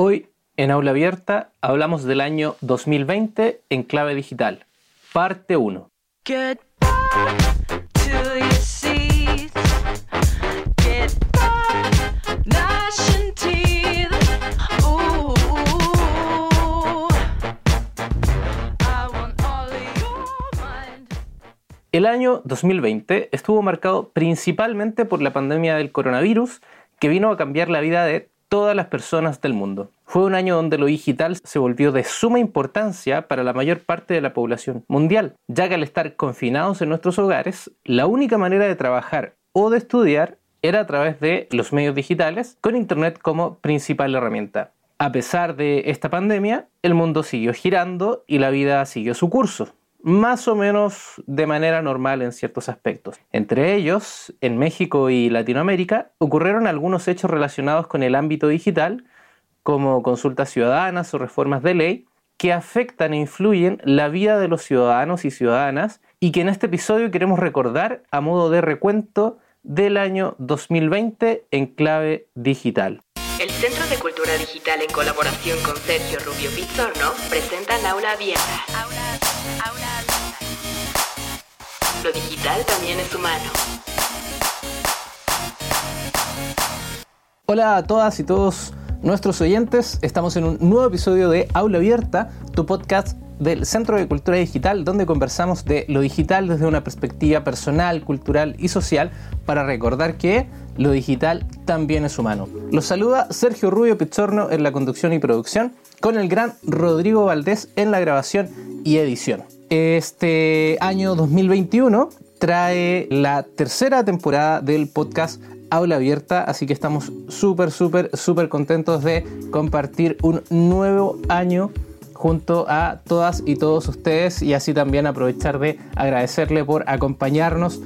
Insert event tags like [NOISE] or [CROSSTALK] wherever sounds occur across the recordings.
Hoy, en Aula Abierta, hablamos del año 2020 en clave digital, parte 1. El año 2020 estuvo marcado principalmente por la pandemia del coronavirus que vino a cambiar la vida de todas las personas del mundo. Fue un año donde lo digital se volvió de suma importancia para la mayor parte de la población mundial, ya que al estar confinados en nuestros hogares, la única manera de trabajar o de estudiar era a través de los medios digitales, con Internet como principal herramienta. A pesar de esta pandemia, el mundo siguió girando y la vida siguió su curso más o menos de manera normal en ciertos aspectos. Entre ellos, en México y Latinoamérica, ocurrieron algunos hechos relacionados con el ámbito digital, como consultas ciudadanas o reformas de ley, que afectan e influyen la vida de los ciudadanos y ciudadanas y que en este episodio queremos recordar a modo de recuento del año 2020 en clave digital. El Centro de Cultura Digital en colaboración con Sergio Rubio Pizzorno presenta Aula Abierta. Lo digital también es humano. Hola a todas y todos nuestros oyentes. Estamos en un nuevo episodio de Aula Abierta, tu podcast del Centro de Cultura Digital, donde conversamos de lo digital desde una perspectiva personal, cultural y social, para recordar que lo digital también es humano. Los saluda Sergio Rubio Pichorno en la conducción y producción, con el gran Rodrigo Valdés en la grabación y edición. Este año 2021 trae la tercera temporada del podcast Aula Abierta, así que estamos súper, súper, súper contentos de compartir un nuevo año junto a todas y todos ustedes y así también aprovechar de agradecerle por acompañarnos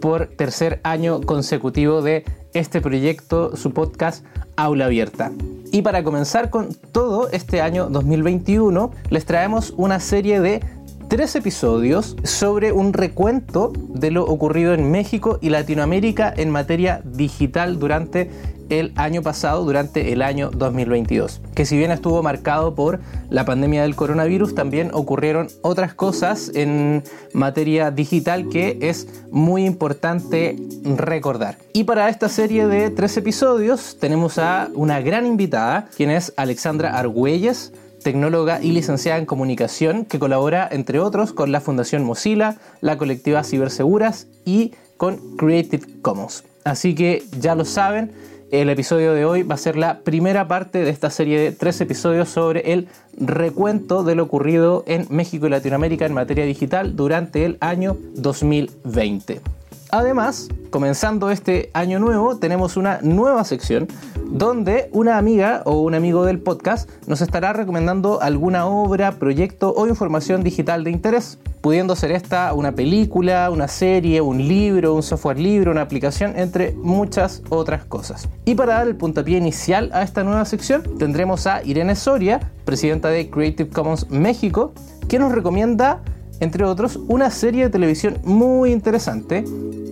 por tercer año consecutivo de este proyecto, su podcast Aula Abierta. Y para comenzar con todo este año 2021, les traemos una serie de tres episodios sobre un recuento de lo ocurrido en México y Latinoamérica en materia digital durante el año pasado, durante el año 2022. Que si bien estuvo marcado por la pandemia del coronavirus, también ocurrieron otras cosas en materia digital que es muy importante recordar. Y para esta serie de tres episodios tenemos a una gran invitada, quien es Alexandra Argüelles tecnóloga y licenciada en comunicación que colabora, entre otros, con la Fundación Mozilla, la colectiva Ciberseguras y con Creative Commons. Así que ya lo saben, el episodio de hoy va a ser la primera parte de esta serie de tres episodios sobre el recuento de lo ocurrido en México y Latinoamérica en materia digital durante el año 2020. Además, comenzando este año nuevo, tenemos una nueva sección donde una amiga o un amigo del podcast nos estará recomendando alguna obra, proyecto o información digital de interés, pudiendo ser esta una película, una serie, un libro, un software libre, una aplicación, entre muchas otras cosas. Y para dar el puntapié inicial a esta nueva sección, tendremos a Irene Soria, presidenta de Creative Commons México, que nos recomienda entre otros, una serie de televisión muy interesante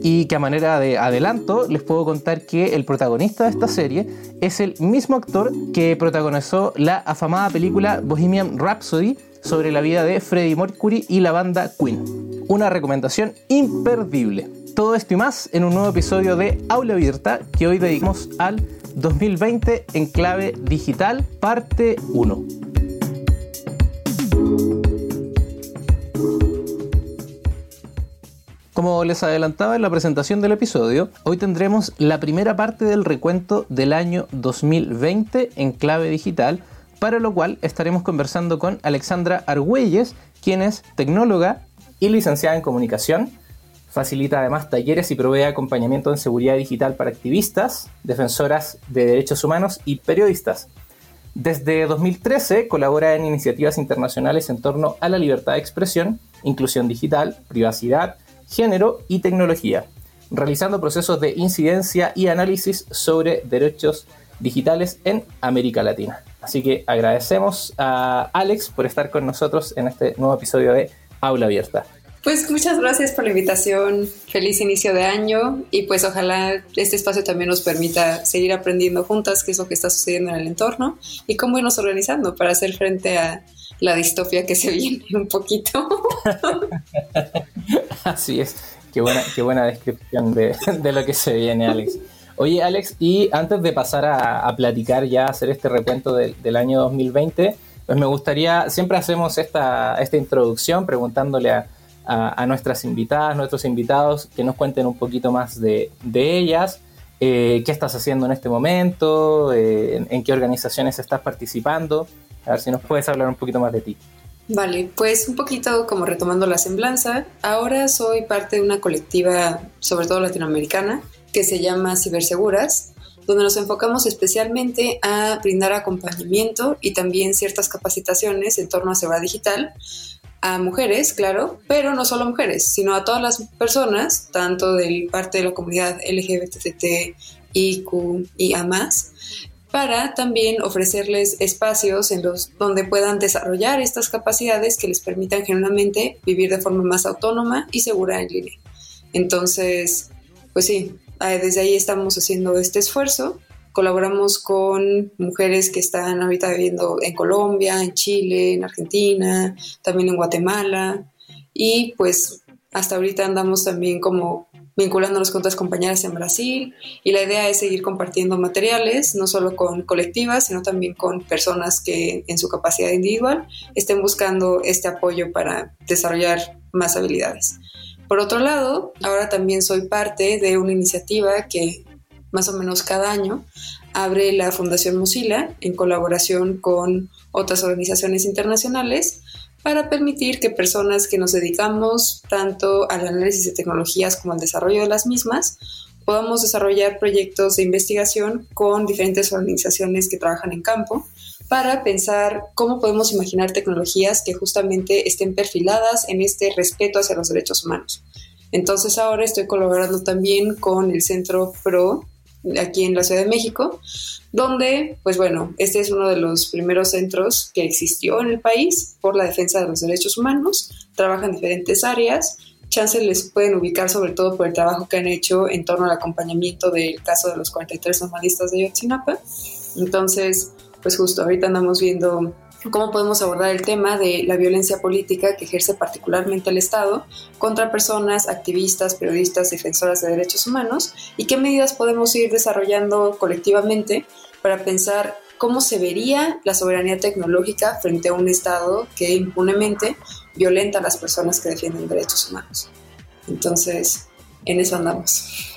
y que a manera de adelanto les puedo contar que el protagonista de esta serie es el mismo actor que protagonizó la afamada película Bohemian Rhapsody sobre la vida de Freddie Mercury y la banda Queen. Una recomendación imperdible. Todo esto y más en un nuevo episodio de Aula Abierta que hoy dedicamos al 2020 en clave digital, parte 1. Como les adelantaba en la presentación del episodio, hoy tendremos la primera parte del recuento del año 2020 en clave digital, para lo cual estaremos conversando con Alexandra Argüelles, quien es tecnóloga y licenciada en comunicación. Facilita además talleres y provee acompañamiento en seguridad digital para activistas, defensoras de derechos humanos y periodistas. Desde 2013 colabora en iniciativas internacionales en torno a la libertad de expresión, inclusión digital, privacidad, género y tecnología, realizando procesos de incidencia y análisis sobre derechos digitales en América Latina. Así que agradecemos a Alex por estar con nosotros en este nuevo episodio de Aula Abierta. Pues muchas gracias por la invitación, feliz inicio de año y pues ojalá este espacio también nos permita seguir aprendiendo juntas qué es lo que está sucediendo en el entorno y cómo irnos organizando para hacer frente a la distopia que se [LAUGHS] viene un poquito. [LAUGHS] Así es, qué buena, qué buena descripción de, lo que se viene, Alex. Oye, Alex, y antes de pasar a, platicar ya, hacer este recuento del año 2020, pues me gustaría, siempre hacemos esta, esta introducción preguntándole a a, nuestras invitadas, nuestros invitados, que nos cuenten un poquito más de, ellas, eh, qué estás haciendo en este momento, eh, en, qué organizaciones estás participando. A ver si nos puedes hablar un poquito más de ti. Vale, pues un poquito como retomando la semblanza, ahora soy parte de una colectiva, sobre todo latinoamericana, que se llama Ciberseguras, donde nos enfocamos especialmente a brindar acompañamiento y también ciertas capacitaciones en torno a seguridad digital a mujeres, claro, pero no solo a mujeres, sino a todas las personas, tanto de parte de la comunidad LGBT, y a más, para también ofrecerles espacios en los donde puedan desarrollar estas capacidades que les permitan generalmente vivir de forma más autónoma y segura en línea. Entonces, pues sí, desde ahí estamos haciendo este esfuerzo Colaboramos con mujeres que están ahorita viviendo en Colombia, en Chile, en Argentina, también en Guatemala. Y pues hasta ahorita andamos también como vinculándonos con otras compañeras en Brasil y la idea es seguir compartiendo materiales, no solo con colectivas, sino también con personas que en su capacidad individual estén buscando este apoyo para desarrollar más habilidades. Por otro lado, ahora también soy parte de una iniciativa que más o menos cada año, abre la Fundación Mozilla en colaboración con otras organizaciones internacionales para permitir que personas que nos dedicamos tanto al análisis de tecnologías como al desarrollo de las mismas podamos desarrollar proyectos de investigación con diferentes organizaciones que trabajan en campo para pensar cómo podemos imaginar tecnologías que justamente estén perfiladas en este respeto hacia los derechos humanos. Entonces ahora estoy colaborando también con el Centro PRO aquí en la Ciudad de México, donde, pues bueno, este es uno de los primeros centros que existió en el país por la defensa de los derechos humanos, trabaja en diferentes áreas, chances les pueden ubicar sobre todo por el trabajo que han hecho en torno al acompañamiento del caso de los 43 normalistas de Yotzinapa. Entonces, pues justo ahorita andamos viendo cómo podemos abordar el tema de la violencia política que ejerce particularmente el Estado contra personas, activistas, periodistas, defensoras de derechos humanos y qué medidas podemos ir desarrollando colectivamente para pensar cómo se vería la soberanía tecnológica frente a un Estado que impunemente violenta a las personas que defienden derechos humanos. Entonces, en eso andamos.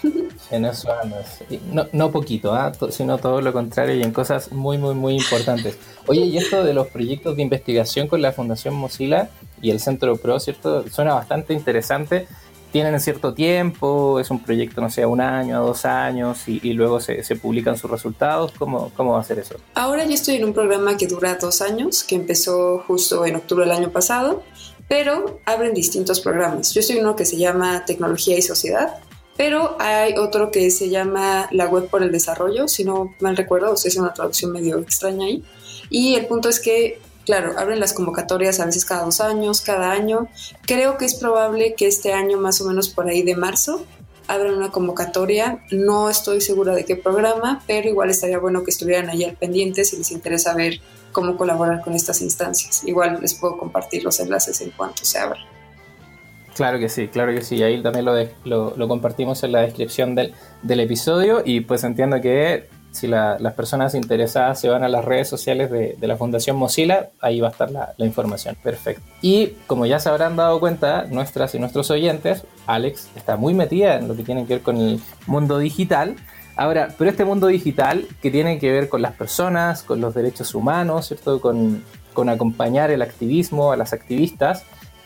En eso andamos. No, no poquito, ¿ah? sino todo lo contrario y en cosas muy, muy, muy importantes. Oye, y esto de los proyectos de investigación con la Fundación Mozilla y el Centro Pro, ¿cierto? Suena bastante interesante. Tienen cierto tiempo, es un proyecto, no sé, un año, dos años, y, luego se, se, publican sus resultados. ¿Cómo, ¿Cómo va a ser eso? Ahora yo estoy en un programa que dura dos años, que empezó justo en octubre del año pasado pero abren distintos programas. Yo en uno que se llama Tecnología y Sociedad, pero hay otro que se llama La Web por el Desarrollo, si no mal recuerdo, o sea, es una traducción medio extraña ahí. Y el punto es que, claro, abren las convocatorias a veces cada dos años, cada año. Creo que es probable que este año, más o menos por ahí de marzo, abran una convocatoria. No estoy segura de qué programa, pero igual estaría bueno que estuvieran ahí al pendiente si les interesa ver cómo colaborar con estas instancias. Igual les puedo compartir los enlaces en cuanto se abra. Claro que sí, claro que sí. Ahí también lo, lo, compartimos en la descripción del, del, episodio y pues entiendo que si las personas interesadas se van a las redes sociales de, de la Fundación Mozilla, ahí va a estar la, la, información. Perfecto. Y como ya se habrán dado cuenta, nuestras y nuestros oyentes, Alex está muy metida en lo que tiene que ver con el mundo digital Ahora, pero este mundo digital que tiene que ver con las personas, con los derechos humanos, ¿cierto? Con, acompañar el activismo a las activistas.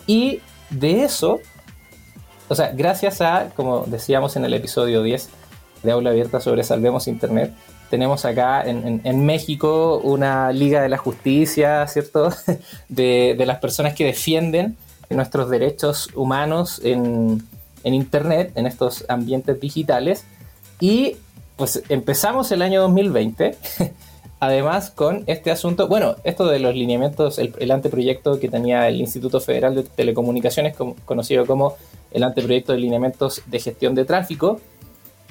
Y de eso, o sea, gracias a, como decíamos en el episodio 10 de Aula Abierta sobre Salvemos Internet, tenemos acá en, México una Liga de la Justicia, ¿cierto? [LAUGHS] De, las personas que defienden nuestros derechos humanos en, en Internet, en estos ambientes digitales. Y pues empezamos el año 2020 [LAUGHS] además con este asunto, bueno, esto de los lineamientos, el, anteproyecto que tenía el Instituto Federal de Telecomunicaciones, conocido como el anteproyecto de lineamientos de gestión de tráfico,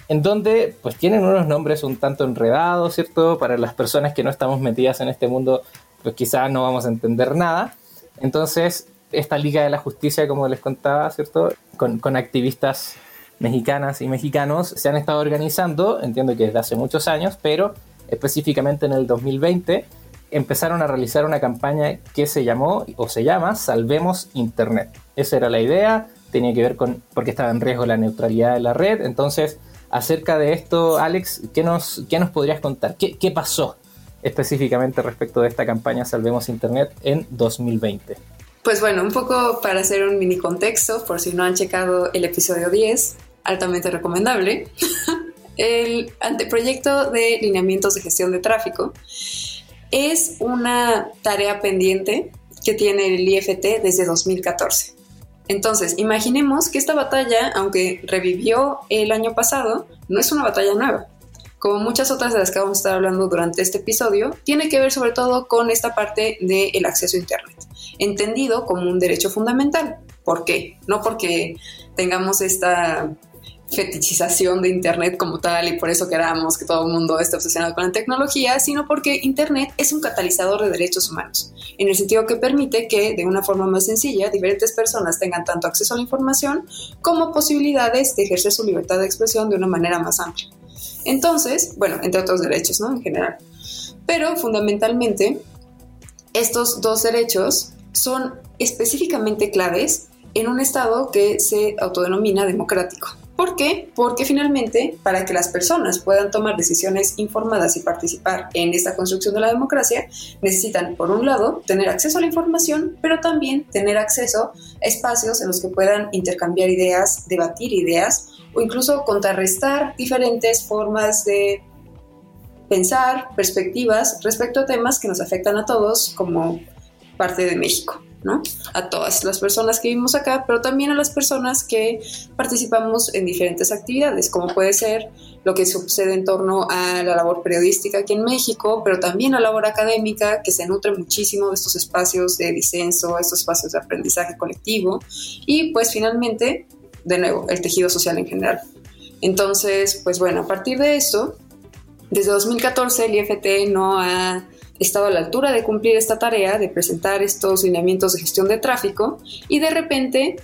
en donde pues tienen unos nombres un tanto enredados, ¿cierto? Para las personas que no estamos metidas en este mundo, pues quizás no vamos a entender nada. Entonces, esta Liga de la Justicia, como les contaba, ¿cierto? Con, con activistas mexicanas y mexicanos se han estado organizando, entiendo que desde hace muchos años, pero específicamente en el 2020 empezaron a realizar una campaña que se llamó o se llama Salvemos Internet. Esa era la idea, tenía que ver con porque estaba en riesgo la neutralidad de la red, entonces acerca de esto, Alex, ¿qué nos, qué nos podrías contar? ¿Qué, ¿Qué pasó específicamente respecto de esta campaña Salvemos Internet en 2020? Pues bueno, un poco para hacer un mini contexto, por si no han checado el episodio 10, altamente recomendable. [LAUGHS] el anteproyecto de lineamientos de gestión de tráfico es una tarea pendiente que tiene el IFT desde 2014. Entonces, imaginemos que esta batalla, aunque revivió el año pasado, no es una batalla nueva. Como muchas otras de las que vamos a estar hablando durante este episodio, tiene que ver sobre todo con esta parte del acceso a Internet, entendido como un derecho fundamental. ¿Por qué? No porque tengamos esta fetichización de Internet como tal y por eso queramos que todo el mundo esté obsesionado con la tecnología, sino porque Internet es un catalizador de derechos humanos, en el sentido que permite que de una forma más sencilla diferentes personas tengan tanto acceso a la información como posibilidades de ejercer su libertad de expresión de una manera más amplia. Entonces, bueno, entre otros derechos, ¿no? En general. Pero fundamentalmente, estos dos derechos son específicamente claves en un Estado que se autodenomina democrático. ¿Por qué? Porque finalmente, para que las personas puedan tomar decisiones informadas y participar en esta construcción de la democracia, necesitan, por un lado, tener acceso a la información, pero también tener acceso a espacios en los que puedan intercambiar ideas, debatir ideas o incluso contrarrestar diferentes formas de pensar, perspectivas respecto a temas que nos afectan a todos como parte de México. A todas las personas que vivimos acá, pero también a las personas que participamos en diferentes actividades, como puede ser lo que sucede en torno a la labor periodística aquí en México, pero también la labor académica, que se nutre muchísimo de estos espacios de disenso, estos espacios de aprendizaje colectivo, y pues finalmente, de nuevo, el tejido social en general. Entonces, pues bueno, a partir de esto, desde 2014 el IFT no ha estado a la altura de cumplir esta tarea, de presentar estos lineamientos de gestión de tráfico, y de repente,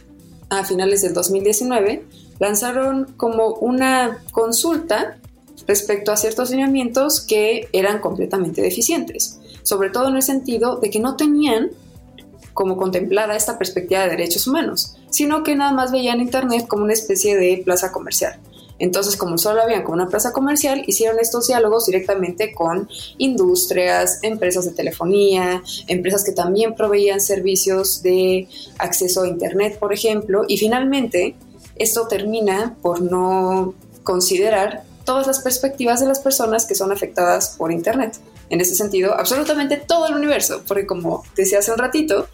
a finales del 2019, lanzaron como una consulta respecto a ciertos lineamientos que eran completamente deficientes, sobre todo en el sentido de que no tenían como contemplada esta perspectiva de derechos humanos, sino que nada más veían Internet como una especie de plaza comercial. Entonces, como solo habían como una plaza comercial, hicieron estos diálogos directamente con industrias, empresas de telefonía, empresas que también proveían servicios de acceso a Internet, por ejemplo, y finalmente esto termina por no considerar todas las perspectivas de las personas que son afectadas por Internet. En ese sentido, absolutamente todo el universo, porque como decía hace un ratito,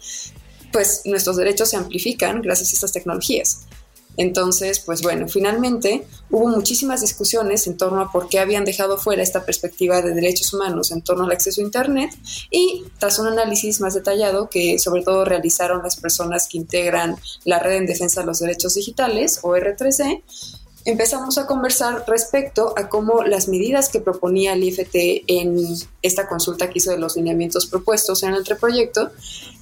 pues nuestros derechos se amplifican gracias a estas tecnologías. Entonces, pues bueno, finalmente hubo muchísimas discusiones en torno a por qué habían dejado fuera esta perspectiva de derechos humanos en torno al acceso a Internet y tras un análisis más detallado que sobre todo realizaron las personas que integran la Red en Defensa de los Derechos Digitales o R3C, empezamos a conversar respecto a cómo las medidas que proponía el IFT en esta consulta que hizo de los lineamientos propuestos en el anteproyecto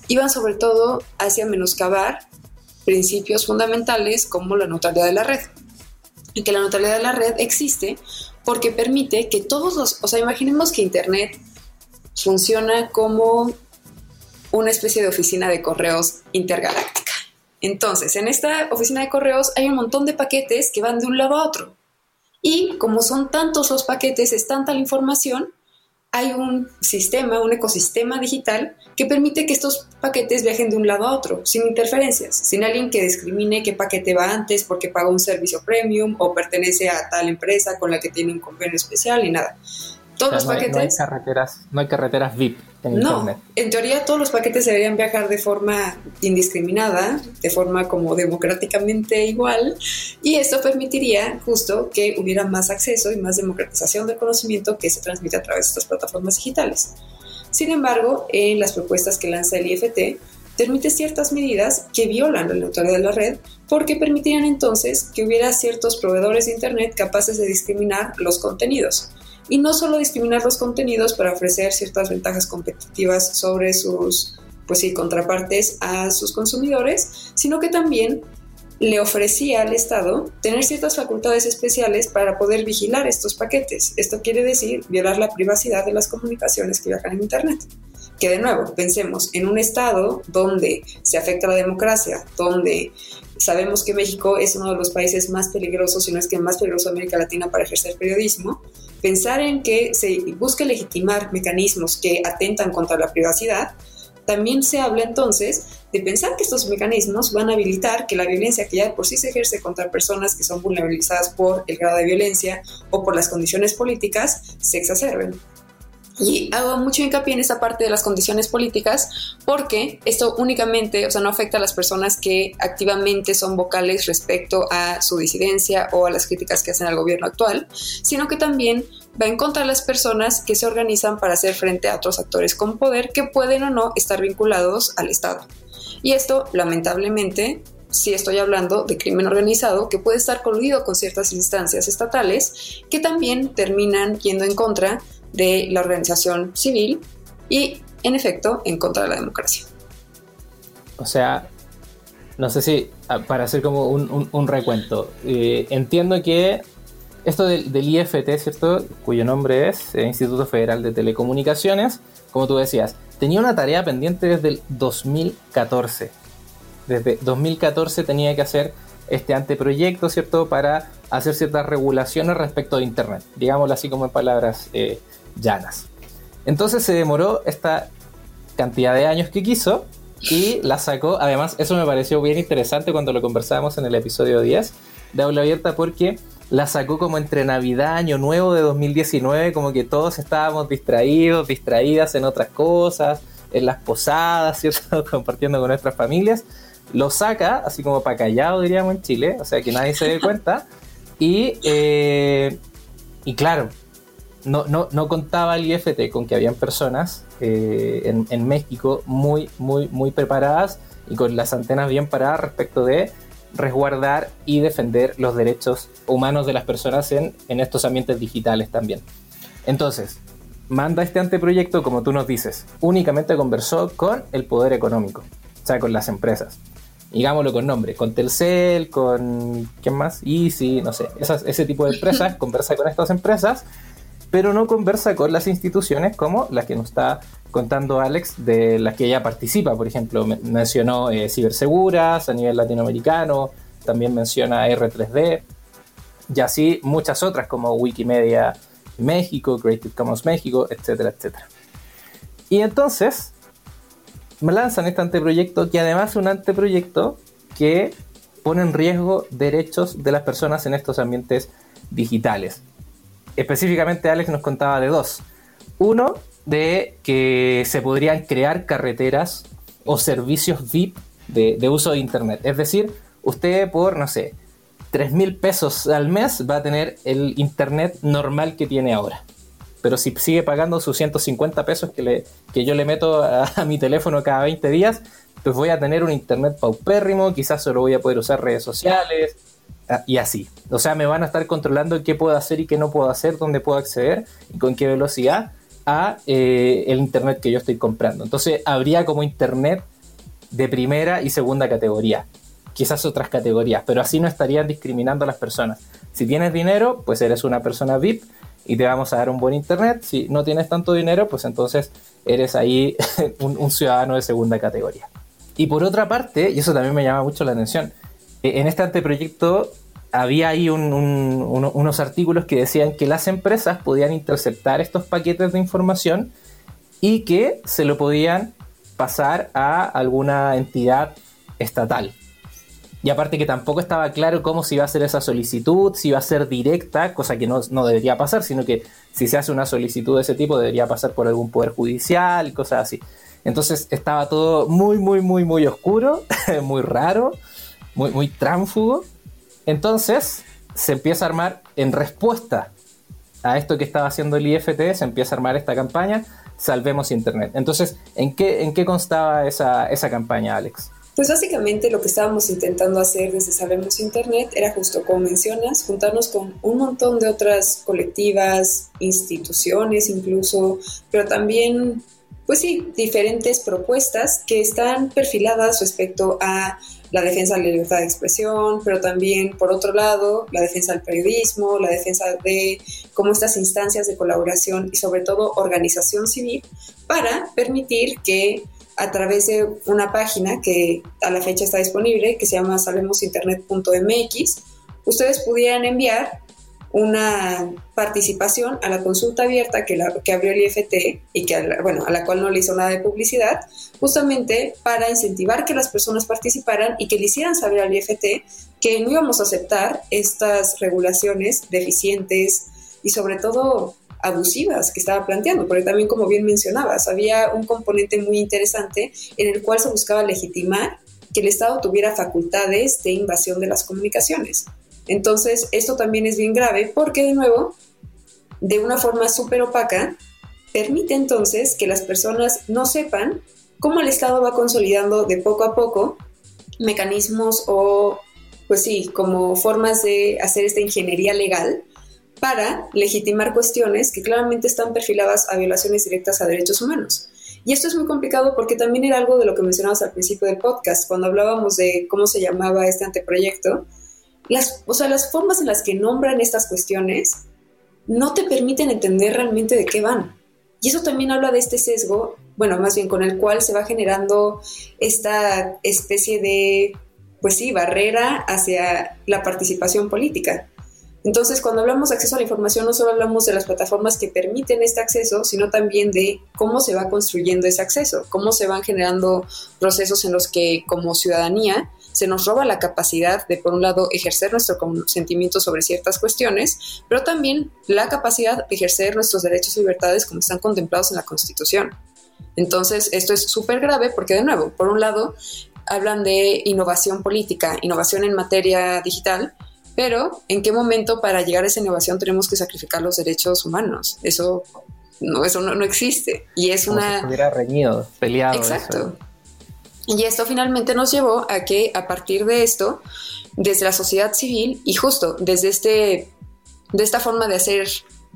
iban sobre todo hacia menoscabar principios fundamentales como la neutralidad de la red. Y que la neutralidad de la red existe porque permite que todos los, o sea, imaginemos que Internet funciona como una especie de oficina de correos intergaláctica. Entonces, en esta oficina de correos hay un montón de paquetes que van de un lado a otro. Y como son tantos los paquetes, es tanta la información, hay un sistema, un ecosistema digital que permite que estos paquetes viajen de un lado a otro, sin interferencias, sin alguien que discrimine qué paquete va antes porque paga un servicio premium o pertenece a tal empresa con la que tiene un convenio especial y nada. Todos los paquetes. no hay carreteras, no hay carreteras VIP en no, Internet. En teoría, todos los paquetes deberían viajar de forma indiscriminada, de forma como democráticamente igual, y esto permitiría justo que hubiera más acceso y más democratización del conocimiento que se transmite a través de estas plataformas digitales. Sin embargo, en las propuestas que lanza el IFT, permite ciertas medidas que violan la neutralidad de la red porque permitirían entonces que hubiera ciertos proveedores de Internet capaces de discriminar los contenidos. Y no solo discriminar los contenidos para ofrecer ciertas ventajas competitivas sobre sus pues sí, contrapartes a sus consumidores, sino que también le ofrecía al Estado tener ciertas facultades especiales para poder vigilar estos paquetes. Esto quiere decir violar la privacidad de las comunicaciones que viajan en Internet. Que de nuevo, pensemos en un Estado donde se afecta la democracia, donde sabemos que México es uno de los países más peligrosos, si no es que más peligroso de América Latina para ejercer periodismo, pensar en que se busque legitimar mecanismos que atentan contra la privacidad, también se habla entonces de pensar que estos mecanismos van a habilitar que la violencia que ya por sí se ejerce contra personas que son vulnerabilizadas por el grado de violencia o por las condiciones políticas se exacerben. Y hago mucho hincapié en esta parte de las condiciones políticas porque esto únicamente, o sea, no afecta a las personas que activamente son vocales respecto a su disidencia o a las críticas que hacen al gobierno actual, sino que también va en contra de las personas que se organizan para hacer frente a otros actores con poder que pueden o no estar vinculados al Estado. Y esto, lamentablemente, si estoy hablando de crimen organizado que puede estar coludido con ciertas instancias estatales que también terminan yendo en contra de la organización civil y, en efecto, en contra de la democracia. O sea, no sé si, ah, para hacer como un, recuento, eh, entiendo que esto del, IFT, ¿cierto? Cuyo nombre es eh, Instituto Federal de Telecomunicaciones, como tú decías, tenía una tarea pendiente desde el 2014. Desde 2014 tenía que hacer este anteproyecto, ¿cierto? Para hacer ciertas regulaciones respecto de Internet, digámoslo así como en palabras eh, llanas. Entonces se demoró esta cantidad de años que quiso y la sacó. Además, eso me pareció bien interesante cuando lo conversábamos en el episodio 10 de Aula Abierta porque la sacó como entre Navidad, Año Nuevo de 2019, como que todos estábamos distraídos, distraídas en otras cosas, en las posadas, ¿cierto? [LAUGHS] Compartiendo con nuestras familias. Lo saca, así como para callado, diríamos en Chile, o sea que nadie se dé cuenta. Y, eh, y claro, no, no, no, contaba el IFT con que habían personas eh, en, en, México muy, muy, muy preparadas y con las antenas bien paradas respecto de resguardar y defender los derechos humanos de las personas en, en estos ambientes digitales también. Entonces, manda este anteproyecto, como tú nos dices, únicamente conversó con el poder económico, o sea, con las empresas. Digámoslo con nombre, con Telcel, con. ¿Quién más? Easy, no sé. ese tipo de empresas, [LAUGHS] conversa con estas empresas pero no conversa con las instituciones como las que nos está contando Alex, de las que ella participa. Por ejemplo, mencionó eh, Ciberseguras a nivel latinoamericano, también menciona R3D, y así muchas otras como Wikimedia México, Creative Commons México, etcétera, etcétera. Y entonces me lanzan este anteproyecto, que además es un anteproyecto que pone en riesgo derechos de las personas en estos ambientes digitales específicamente Alex nos contaba de dos. Uno, de que se podrían crear carreteras o servicios VIP de, uso de Internet. Es decir, usted por, no sé, 3 mil pesos al mes va a tener el Internet normal que tiene ahora. Pero si sigue pagando sus 150 pesos que, le, que yo le meto a, a mi teléfono cada 20 días, pues voy a tener un Internet paupérrimo, quizás solo voy a poder usar redes sociales, y así. O sea, me van a estar controlando qué puedo hacer y qué no puedo hacer, dónde puedo acceder y con qué velocidad a eh, el internet que yo estoy comprando. Entonces habría como internet de primera y segunda categoría. Quizás otras categorías, pero así no estarían discriminando a las personas. Si tienes dinero, pues eres una persona VIP y te vamos a dar un buen internet. Si no tienes tanto dinero, pues entonces eres ahí [LAUGHS] un ciudadano de segunda categoría. Y por otra parte, y eso también me llama mucho la atención, en este anteproyecto había ahí unos artículos que decían que las empresas podían interceptar estos paquetes de información y que se lo podían pasar a alguna entidad estatal. Y aparte que tampoco estaba claro cómo se iba a hacer esa solicitud, si iba a ser directa, cosa que no, no, debería pasar, sino que si se hace una solicitud de ese tipo debería pasar por algún poder judicial, cosas así. Entonces estaba todo muy, muy, muy, muy oscuro, [LAUGHS] muy raro, muy, muy tránfugo. Entonces se empieza a armar en respuesta a esto que estaba haciendo el IFT, se empieza a armar esta campaña, Salvemos Internet. Entonces, ¿en qué, en qué constaba esa, esa campaña, Alex? Pues básicamente lo que estábamos intentando hacer desde Sabemos Internet era justo como mencionas, juntarnos con un montón de otras colectivas, instituciones incluso, pero también, pues sí, diferentes propuestas que están perfiladas respecto a la defensa de la libertad de expresión, pero también, por otro lado, la defensa del periodismo, la defensa de cómo estas instancias de colaboración y sobre todo organización civil para permitir que a través de una página que a la fecha está disponible, que se llama sablemosinternet.mx, ustedes pudieran enviar una participación a la consulta abierta que, la, que abrió el IFT y que, bueno, a la cual no le hizo nada de publicidad, justamente para incentivar que las personas participaran y que le hicieran saber al IFT que no íbamos a aceptar estas regulaciones deficientes y sobre todo abusivas que estaba planteando, porque también como bien mencionabas, había un componente muy interesante en el cual se buscaba legitimar que el Estado tuviera facultades de invasión de las comunicaciones. Entonces, esto también es bien grave porque, de nuevo, de una forma súper opaca, permite entonces que las personas no sepan cómo el Estado va consolidando de poco a poco mecanismos o, pues sí, como formas de hacer esta ingeniería legal para legitimar cuestiones que claramente están perfiladas a violaciones directas a derechos humanos. Y esto es muy complicado porque también era algo de lo que mencionabas al principio del podcast, cuando hablábamos de cómo se llamaba este anteproyecto. Las, o sea, las formas en las que nombran estas cuestiones no te permiten entender realmente de qué van. Y eso también habla de este sesgo, bueno, más bien con el cual se va generando esta especie de, pues sí, barrera hacia la participación política. Entonces, cuando hablamos de acceso a la información, no solo hablamos de las plataformas que permiten este acceso, sino también de cómo se va construyendo ese acceso, cómo se van generando procesos en los que como ciudadanía se nos roba la capacidad de, por un lado, ejercer nuestro consentimiento sobre ciertas cuestiones, pero también la capacidad de ejercer nuestros derechos y libertades como están contemplados en la Constitución. Entonces, esto es súper grave porque, de nuevo, por un lado, hablan de innovación política, innovación en materia digital, pero, ¿en qué momento para llegar a esa innovación tenemos que sacrificar los derechos humanos? Eso no, eso no, existe. Y es una. Si hubiera reñido, peleado. Exacto. Y esto finalmente nos llevó a que, a partir de esto, desde la sociedad civil y justo desde este, de esta forma de hacer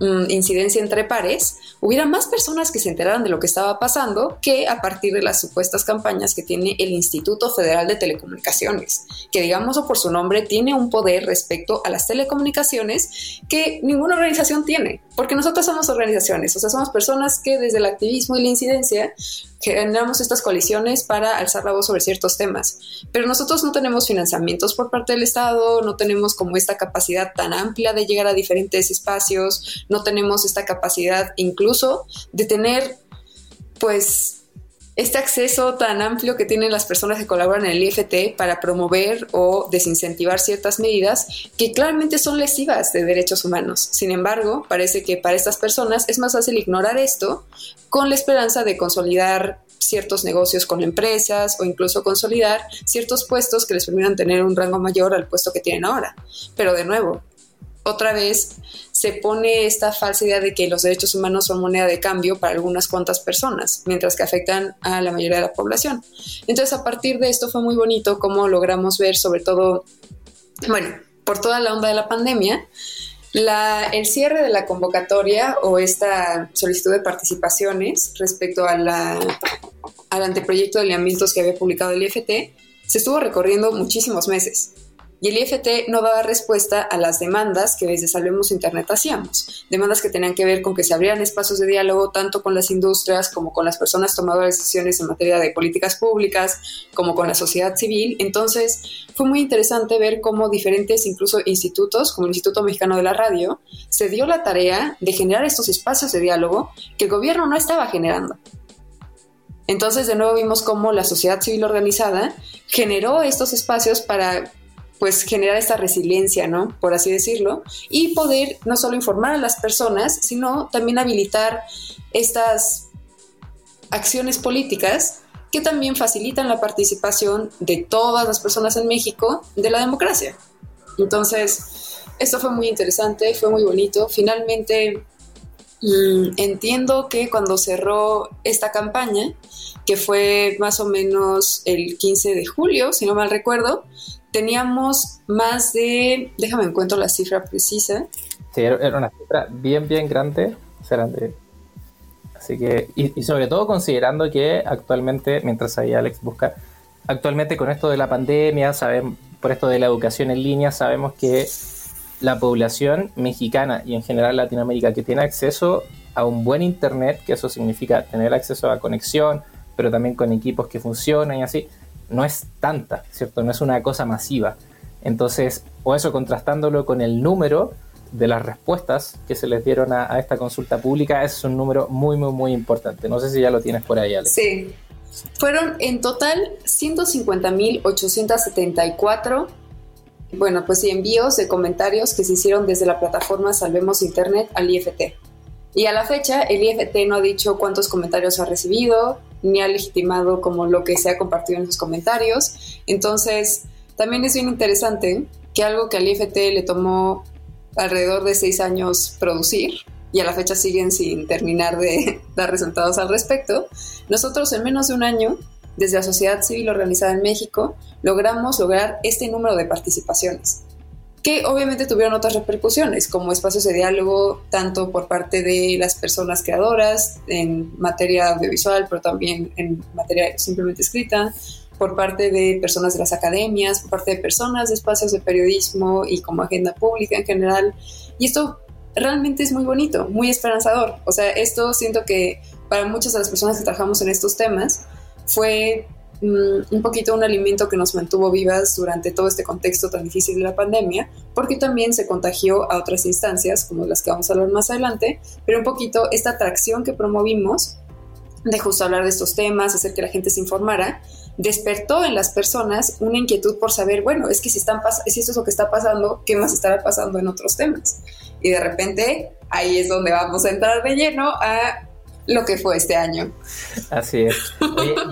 Mm, incidencia entre pares, hubiera más personas que se enteraran de lo que estaba pasando que a partir de las supuestas campañas que tiene el Instituto Federal de Telecomunicaciones, que digamos por su nombre tiene un poder respecto a las telecomunicaciones que ninguna organización tiene, porque nosotros somos organizaciones, o sea, somos personas que desde el activismo y la incidencia generamos estas coaliciones para alzar la voz sobre ciertos temas. Pero nosotros no tenemos financiamientos por parte del Estado, no tenemos como esta capacidad tan amplia de llegar a diferentes espacios, no tenemos esta capacidad incluso de tener, pues, este acceso tan amplio que tienen las personas que colaboran en el IFT para promover o desincentivar ciertas medidas que claramente son lesivas de derechos humanos. Sin embargo, parece que para estas personas es más fácil ignorar esto con la esperanza de consolidar ciertos negocios con empresas o incluso consolidar ciertos puestos que les permitan tener un rango mayor al puesto que tienen ahora. Pero de nuevo, otra vez se pone esta falsa idea de que los derechos humanos son moneda de cambio para algunas cuantas personas, mientras que afectan a la mayoría de la población. Entonces, a partir de esto fue muy bonito cómo logramos ver, sobre todo, bueno, por toda la onda de la pandemia, el cierre de la convocatoria o esta solicitud de participaciones respecto a la, al anteproyecto de alineamientos que había publicado el IFT se estuvo recorriendo muchísimos meses y el IFT no daba respuesta a las demandas que desde Salvemos Internet hacíamos, demandas que tenían que ver con que se abrieran espacios de diálogo tanto con las industrias como con las personas tomadoras de decisiones en materia de políticas públicas, como con la sociedad civil. Entonces fue muy interesante ver cómo diferentes incluso institutos, como el Instituto Mexicano de la Radio, se dio la tarea de generar estos espacios de diálogo que el gobierno no estaba generando. Entonces, de nuevo vimos cómo la sociedad civil organizada generó estos espacios para pues generar esta resiliencia, ¿no? Por así decirlo, y poder no solo informar a las personas, sino también habilitar estas acciones políticas que también facilitan la participación de todas las personas en México de la democracia. Entonces, esto fue muy interesante, fue muy bonito. Finalmente, mm, entiendo que cuando cerró esta campaña, que fue más o menos el 15 de julio, si no mal recuerdo, teníamos más de, déjame encuentro la cifra precisa. Sí, era una cifra bien, bien grande. Así que, y, sobre todo considerando que actualmente, mientras ahí Alex busca, actualmente con esto de la pandemia, sabemos, por esto de la educación en línea, sabemos que la población mexicana y en general Latinoamérica que tiene acceso a un buen internet, que eso significa tener acceso a conexión, pero también con equipos que funcionan y así, no es tanta, ¿cierto? No es una cosa masiva. Entonces, o eso contrastándolo con el número de las respuestas que se les dieron a, esta consulta pública, es un número muy, muy, muy importante. No sé si ya lo tienes por ahí, Alex. Sí. Fueron en total 150.874, bueno, pues envíos de comentarios que se hicieron desde la plataforma Salvemos Internet al IFT. Y a la fecha, el IFT no ha dicho cuántos comentarios ha recibido, ni ha legitimado como lo que se ha compartido en sus comentarios. Entonces, también es bien interesante que algo que al IFT le tomó alrededor de seis años producir, y a la fecha siguen sin terminar de [LAUGHS] dar resultados al respecto, nosotros en menos de un año, desde la sociedad civil organizada en México, logramos lograr este número de participaciones que obviamente tuvieron otras repercusiones, como espacios de diálogo, tanto por parte de las personas creadoras en materia audiovisual, pero también en materia simplemente escrita, por parte de personas de las academias, por parte de personas de espacios de periodismo y como agenda pública en general. Y esto realmente es muy bonito, muy esperanzador. O sea, esto siento que para muchas de las personas que trabajamos en estos temas fue Mm, un poquito un alimento que nos mantuvo vivas durante todo este contexto tan difícil de la pandemia, porque también se contagió a otras instancias, como las que vamos a hablar más adelante, pero un poquito esta atracción que promovimos de justo hablar de estos temas, hacer que la gente se informara, despertó en las personas una inquietud por saber, bueno, es que si, están si esto es lo que está pasando, ¿qué más estará pasando en otros temas? Y de repente ahí es donde vamos a entrar de lleno a lo que fue este año. Así es.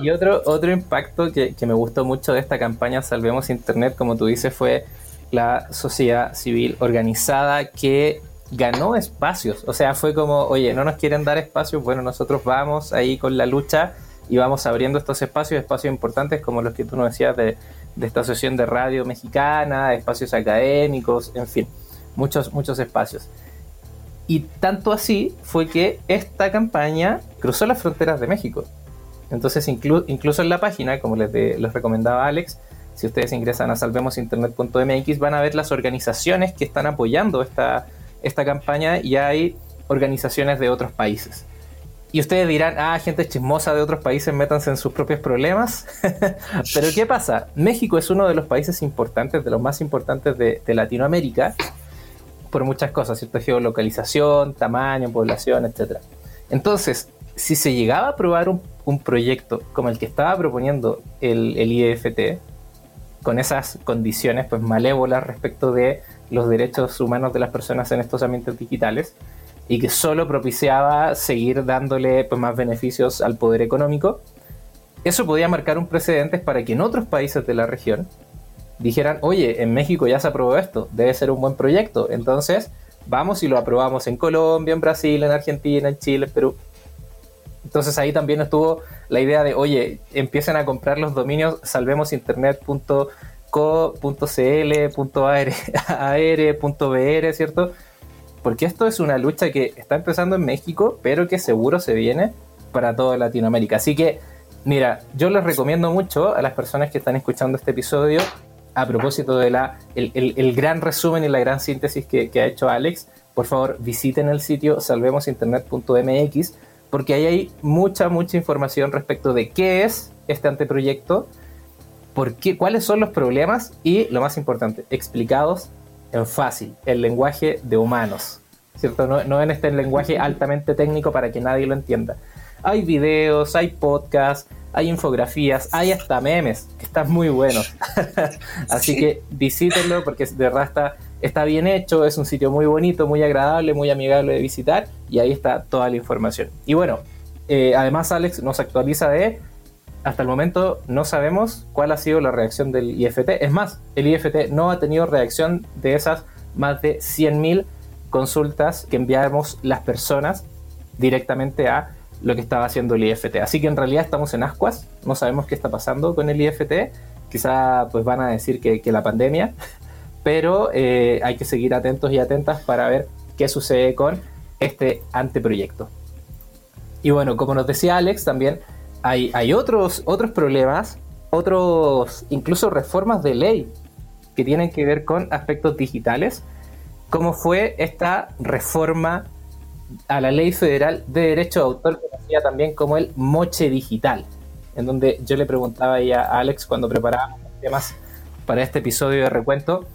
y otro, otro impacto que, me gustó mucho de esta campaña Salvemos Internet, como tú dices, fue la sociedad civil organizada que ganó espacios. O sea, fue como, oye, no nos quieren dar espacios, bueno, nosotros vamos ahí con la lucha y vamos abriendo estos espacios, espacios importantes como los que tú nos decías de, de esta asociación de radio mexicana, espacios académicos, en fin, muchos, muchos espacios. Y tanto así fue que esta campaña cruzó las fronteras de México. Entonces, incluso en la página, como les, les recomendaba Alex, si ustedes ingresan a salvemosinternet.mx, van a ver las organizaciones que están apoyando esta, campaña y hay organizaciones de otros países. Y ustedes dirán, ah, gente chismosa de otros países, métanse en sus propios problemas. [LAUGHS] Pero ¿qué pasa? México es uno de los países importantes, de los más importantes de, de Latinoamérica, por muchas cosas, ¿cierto? Geolocalización, tamaño, población, etc. Entonces, si se llegaba a aprobar un, proyecto como el que estaba proponiendo el, el, IFT, con esas condiciones pues malévolas respecto de los derechos humanos de las personas en estos ambientes digitales, y que solo propiciaba seguir dándole pues, más beneficios al poder económico, eso podía marcar un precedente para que en otros países de la región dijeran, oye, en México ya se aprobó esto, debe ser un buen proyecto. Entonces, vamos y lo aprobamos en Colombia, en Brasil, en Argentina, en Chile, en Perú. Entonces ahí también estuvo la idea de, oye, empiecen a comprar los dominios salvemosinternet.co.cl.ar.br, [LAUGHS] ¿cierto? Porque esto es una lucha que está empezando en México, pero que seguro se viene para toda Latinoamérica. Así que, mira, yo les recomiendo mucho a las personas que están escuchando este episodio a propósito de la, el, gran resumen y la gran síntesis que, ha hecho Alex, por favor visiten el sitio salvemosinternet.mx porque ahí hay mucha, mucha información respecto de qué es este anteproyecto, por qué, cuáles son los problemas y, lo más importante, explicados en fácil, el lenguaje de humanos, ¿cierto? No, no en este lenguaje altamente técnico para que nadie lo entienda. Hay videos, hay podcasts, hay infografías, hay hasta memes, que están muy buenos. [LAUGHS] Así que visítenlo porque de verdad está, está bien hecho, es un sitio muy bonito, muy agradable, muy amigable de visitar y ahí está toda la información. Y bueno, eh, además Alex nos actualiza de, hasta el momento no sabemos cuál ha sido la reacción del IFT. Es más, el IFT no ha tenido reacción de esas más de 100.000 consultas que enviamos las personas directamente a lo que estaba haciendo el IFT. Así que en realidad estamos en ascuas, no sabemos qué está pasando con el IFT. Quizá pues van a decir que, la pandemia, [LAUGHS] pero eh, hay que seguir atentos y atentas para ver qué sucede con este anteproyecto. Y bueno, como nos decía Alex, también hay, hay otros, otros problemas, otros incluso reformas de ley que tienen que ver con aspectos digitales, como fue esta reforma a la ley federal de derecho de autor, conocida también como el moche digital, en donde yo le preguntaba a Alex cuando preparábamos temas para este episodio de recuento,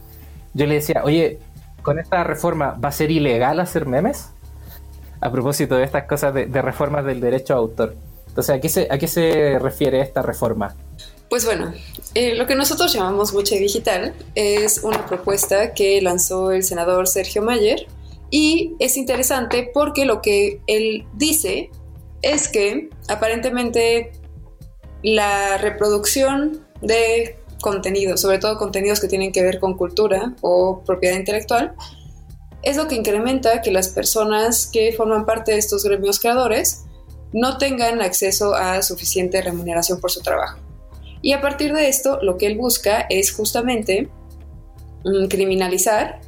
yo le decía, oye, con esta reforma va a ser ilegal hacer memes? A propósito de estas cosas de, reformas del derecho de autor. Entonces, ¿a qué se, a qué se refiere esta reforma? Pues bueno, eh, lo que nosotros llamamos Moche Digital es una propuesta que lanzó el senador Sergio Mayer y es interesante porque lo que él dice es que aparentemente la reproducción de contenidos, sobre todo contenidos que tienen que ver con cultura o propiedad intelectual, es lo que incrementa que las personas que forman parte de estos gremios creadores no tengan acceso a suficiente remuneración por su trabajo. Y a partir de esto, lo que él busca es justamente mm, criminalizar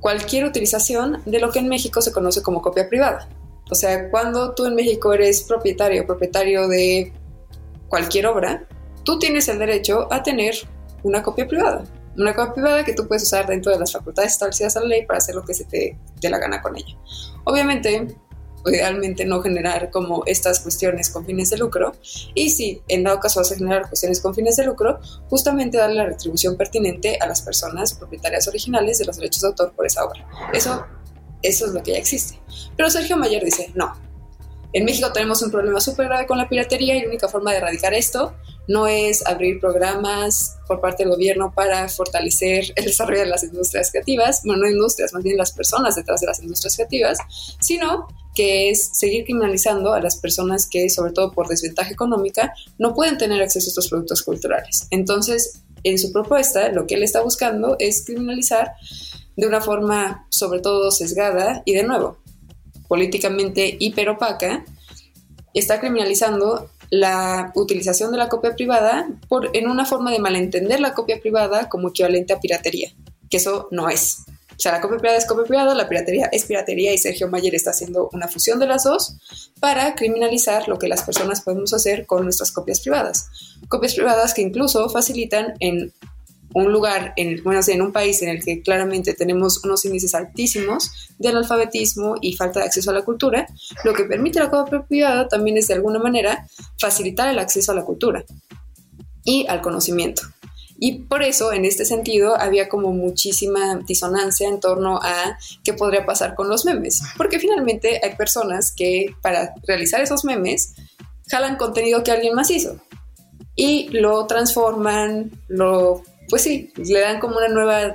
cualquier utilización de lo que en México se conoce como copia privada. O sea, cuando tú en México eres propietario propietario de cualquier obra, tú tienes el derecho a tener una copia privada. Una copia privada que tú puedes usar dentro de las facultades establecidas a la ley para hacer lo que se te dé la gana con ella. Obviamente, idealmente no generar como estas cuestiones con fines de lucro y si en dado caso vas a generar cuestiones con fines de lucro, justamente darle la retribución pertinente a las personas propietarias originales de los derechos de autor por esa obra. Eso, eso es lo que ya existe. Pero Sergio Mayer dice, no, en México tenemos un problema súper grave con la piratería y la única forma de erradicar esto no es abrir programas por parte del gobierno para fortalecer el desarrollo de las industrias creativas, bueno, no industrias, más bien las personas detrás de las industrias creativas, sino que es seguir criminalizando a las personas que, sobre todo por desventaja económica, no pueden tener acceso a estos productos culturales. Entonces, en su propuesta, lo que él está buscando es criminalizar de una forma, sobre todo, sesgada y, de nuevo, políticamente hiperopaca, está criminalizando la utilización de la copia privada por, en una forma de malentender la copia privada como equivalente a piratería, que eso no es. O sea, la copia privada es copia privada, la piratería es piratería y Sergio Mayer está haciendo una fusión de las dos para criminalizar lo que las personas podemos hacer con nuestras copias privadas. Copias privadas que incluso facilitan en un lugar, en, bueno, en un país en el que claramente tenemos unos índices altísimos de analfabetismo y falta de acceso a la cultura, lo que permite la copia privada también es de alguna manera facilitar el acceso a la cultura y al conocimiento. Y por eso, en este sentido, había como muchísima disonancia en torno a qué podría pasar con los memes. Porque finalmente hay personas que para realizar esos memes jalan contenido que alguien más hizo y lo transforman, lo pues sí, le dan como una nueva...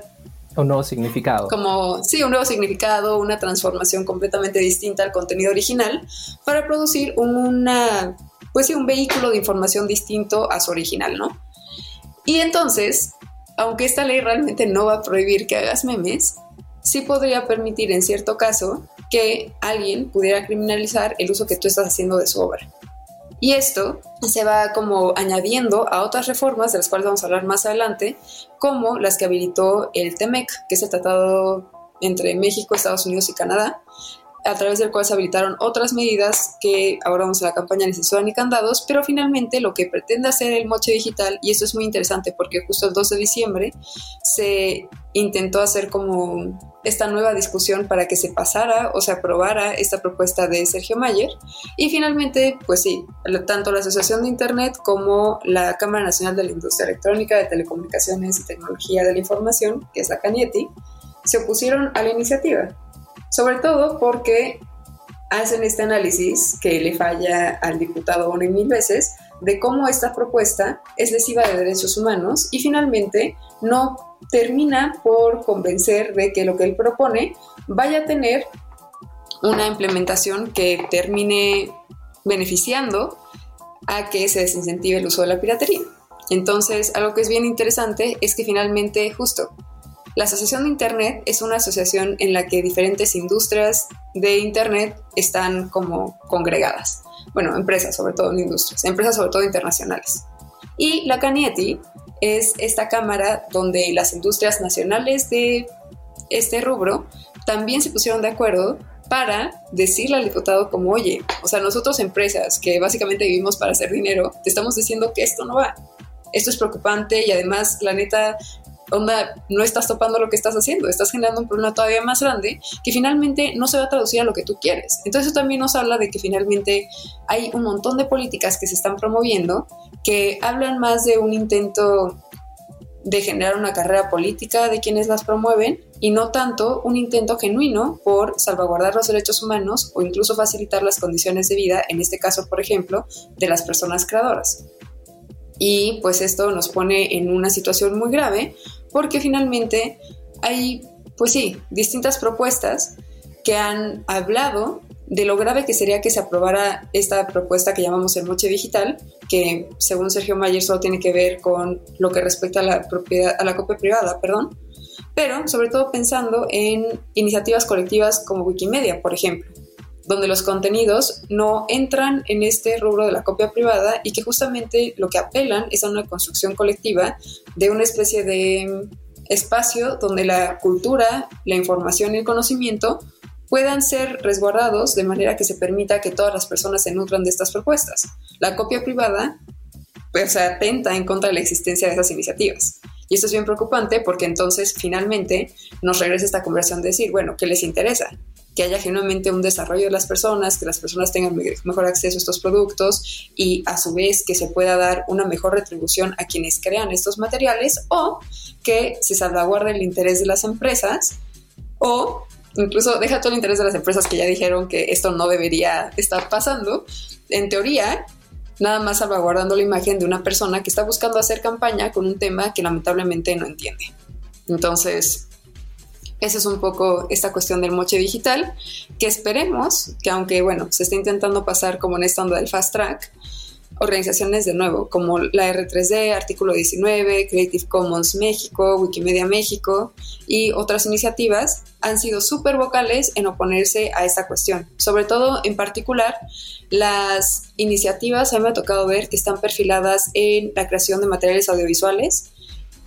Un nuevo significado. Como, sí, un nuevo significado, una transformación completamente distinta al contenido original para producir una, pues sí, un vehículo de información distinto a su original, ¿no? Y entonces, aunque esta ley realmente no va a prohibir que hagas memes, sí podría permitir en cierto caso que alguien pudiera criminalizar el uso que tú estás haciendo de su obra. Y esto se va como añadiendo a otras reformas, de las cuales vamos a hablar más adelante, como las que habilitó el TEMEC, que es el tratado entre México, Estados Unidos y Canadá, a través del cual se habilitaron otras medidas que ahora vamos a la campaña censuran ni candados, pero finalmente lo que pretende hacer el moche digital, y esto es muy interesante porque justo el 12 de diciembre se intentó hacer como esta nueva discusión para que se pasara o se aprobara esta propuesta de Sergio Mayer. Y finalmente, pues sí, tanto la Asociación de Internet como la Cámara Nacional de la Industria Electrónica, de Telecomunicaciones y Tecnología de la Información, que es la CANIETI, se opusieron a la iniciativa sobre todo porque hacen este análisis que le falla al diputado una y mil veces de cómo esta propuesta es lesiva de derechos humanos y finalmente no termina por convencer de que lo que él propone vaya a tener una implementación que termine beneficiando a que se desincentive el uso de la piratería. Entonces, algo que es bien interesante es que finalmente, justo, la Asociación de Internet es una asociación en la que diferentes industrias de Internet están como congregadas. Bueno, empresas, sobre todo en industrias, empresas sobre todo internacionales. Y la CANIETI es esta cámara donde las industrias nacionales de este rubro también se pusieron de acuerdo para decirle al diputado como, oye, o sea, nosotros empresas que básicamente vivimos para hacer dinero, te estamos diciendo que esto no va. Esto es preocupante y además, la neta, onda, no estás topando lo que estás haciendo, estás generando un problema todavía más grande que finalmente no se va a traducir a lo que tú quieres. Entonces eso también nos habla de que finalmente hay un montón de políticas que se están promoviendo que hablan más de un intento de generar una carrera política de quienes las promueven y no tanto un intento genuino por salvaguardar los derechos humanos o incluso facilitar las condiciones de vida, en este caso, por ejemplo, de las personas creadoras. Y pues esto nos pone en una situación muy grave porque finalmente hay, pues sí, distintas propuestas que han hablado de lo grave que sería que se aprobara esta propuesta que llamamos el moche digital, que según Sergio Mayer solo tiene que ver con lo que respecta a la propiedad, a la copia privada, perdón, pero sobre todo pensando en iniciativas colectivas como Wikimedia, por ejemplo, donde los contenidos no entran en este rubro de la copia privada y que justamente lo que apelan es a una construcción colectiva de una especie de espacio donde la cultura, la información y el conocimiento puedan ser resguardados de manera que se permita que todas las personas se nutran de estas propuestas. La copia privada pues, atenta en contra de la existencia de esas iniciativas. Y esto es bien preocupante porque entonces finalmente nos regresa esta conversación de decir, bueno, ¿qué les interesa? Que haya genuinamente un desarrollo de las personas, que las personas tengan mejor acceso a estos productos y a su vez que se pueda dar una mejor retribución a quienes crean estos materiales o que se salvaguarde el interés de las empresas o incluso deja todo el interés de las empresas que ya dijeron que esto no debería estar pasando. En teoría, nada más salvaguardando la imagen de una persona que está buscando hacer campaña con un tema que lamentablemente no entiende. Entonces, esa es un poco esta cuestión del moche digital, que esperemos que aunque, bueno, se está intentando pasar como en esta onda del fast track, organizaciones de nuevo, como la R3D, Artículo 19, Creative Commons México, Wikimedia México y otras iniciativas han sido súper vocales en oponerse a esta cuestión. Sobre todo, en particular, las iniciativas a mí me ha tocado ver que están perfiladas en la creación de materiales audiovisuales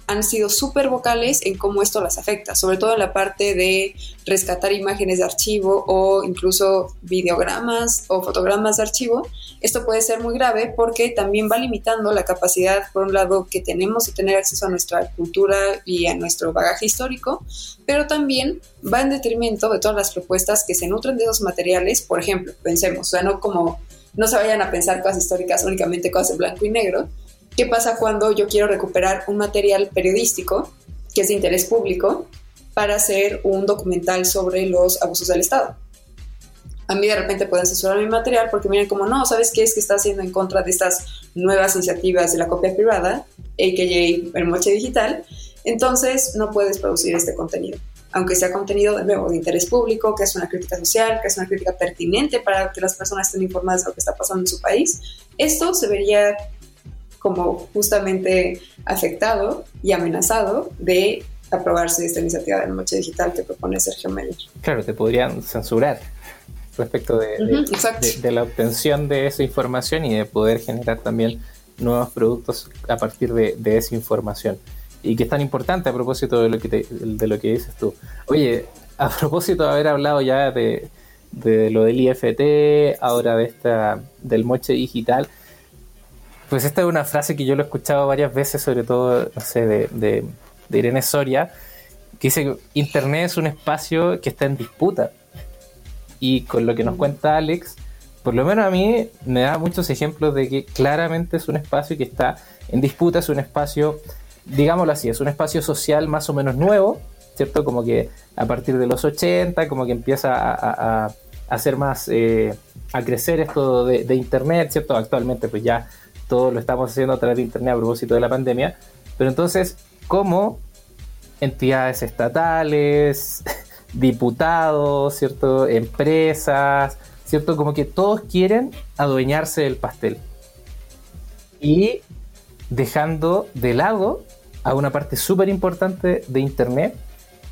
han sido súper vocales en cómo esto las afecta, sobre todo en la parte de rescatar imágenes de archivo o incluso videogramas o fotogramas de archivo. Esto puede ser muy grave porque también va limitando la capacidad, por un lado, que tenemos de tener acceso a nuestra cultura y a nuestro bagaje histórico, pero también va en detrimento de todas las propuestas que se nutren de esos materiales. Por ejemplo, pensemos, o sea, no como no se vayan a pensar cosas históricas únicamente cosas en blanco y negro, ¿Qué pasa cuando yo quiero recuperar un material periodístico que es de interés público para hacer un documental sobre los abusos del Estado? A mí de repente pueden censurar mi material porque miren como, no, ¿sabes qué es que está haciendo en contra de estas nuevas iniciativas de la copia privada, a.k.a. el moche digital? Entonces no puedes producir este contenido aunque sea contenido de nuevo de interés público, que es una crítica social, que es una crítica pertinente para que las personas estén informadas de lo que está pasando en su país, esto se vería como justamente afectado y amenazado de aprobarse esta iniciativa de noche digital que propone Sergio Meyer. Claro, te podrían censurar respecto de, de, la obtención de esa información y de poder generar también nuevos productos a partir de, esa información. Y que es tan importante a propósito de lo que, de lo que dices tú. Oye, a propósito de haber hablado ya de, de lo del IFT, ahora de esta del moche digital, pues esta es una frase que yo lo he escuchado varias veces, sobre todo, no sé, de, de, Irene Soria, que dice que Internet es un espacio que está en disputa. Y con lo que nos cuenta Alex, por lo menos a mí me da muchos ejemplos de que claramente es un espacio que está en disputa, es un espacio, digámoslo así, es un espacio social más o menos nuevo, ¿cierto? Como que a partir de los 80, como que empieza a, hacer más, eh, a crecer esto de, de, Internet, ¿cierto? Actualmente pues ya todo lo estamos haciendo a través de Internet a propósito de la pandemia, pero entonces, ¿cómo entidades estatales, [LAUGHS] diputados, ¿cierto? Empresas, ¿cierto? Como que todos quieren adueñarse del pastel. Y dejando de lado a una parte súper importante de Internet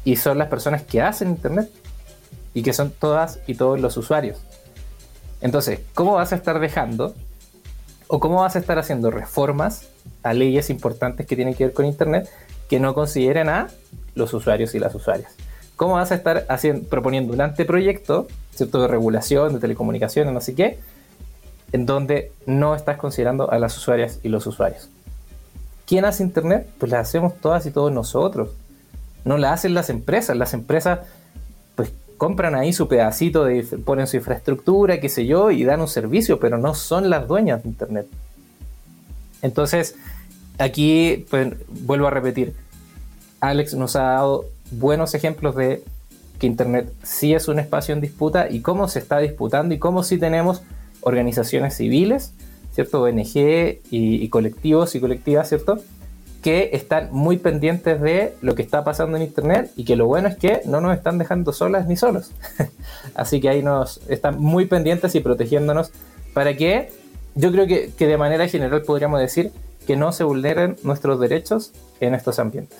y son las personas que hacen Internet y que son todas y todos los usuarios. Entonces, ¿cómo vas a estar dejando o cómo vas a estar haciendo reformas a leyes importantes que tienen que ver con Internet que no consideren a los usuarios y las usuarias? ¿Cómo vas a estar haciendo, proponiendo un anteproyecto. De regulación, de telecomunicaciones, no sé qué, en donde no estás considerando a las usuarias y los usuarios? ¿Quién hace Internet? Pues la hacemos todas y todos nosotros. No la hacen las empresas. Las empresas, compran ahí su pedacito, de, ponen su infraestructura, qué sé yo, y dan un servicio, pero no son las dueñas de Internet. Entonces, aquí, pues, vuelvo a repetir, Alex nos ha dado buenos ejemplos de que Internet sí es un espacio en disputa y cómo se está disputando y cómo sí tenemos organizaciones civiles, ¿cierto? ONG y, colectivos y colectivas, ¿cierto? Que están muy pendientes de lo que está pasando en Internet y que lo bueno es que no nos están dejando solas ni solos. [LAUGHS] Así que ahí nos están muy pendientes y protegiéndonos para que yo creo que, de manera general podríamos decir que no se vulneren nuestros derechos en estos ambientes.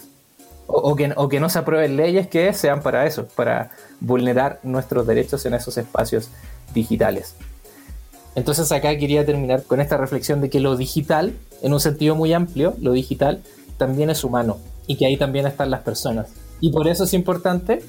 O, que, no se aprueben leyes que sean para eso, para vulnerar nuestros derechos en esos espacios digitales. Entonces acá quería terminar con esta reflexión de que lo digital, en un sentido muy amplio, lo digital también es humano y que ahí también están las personas. Y por eso es importante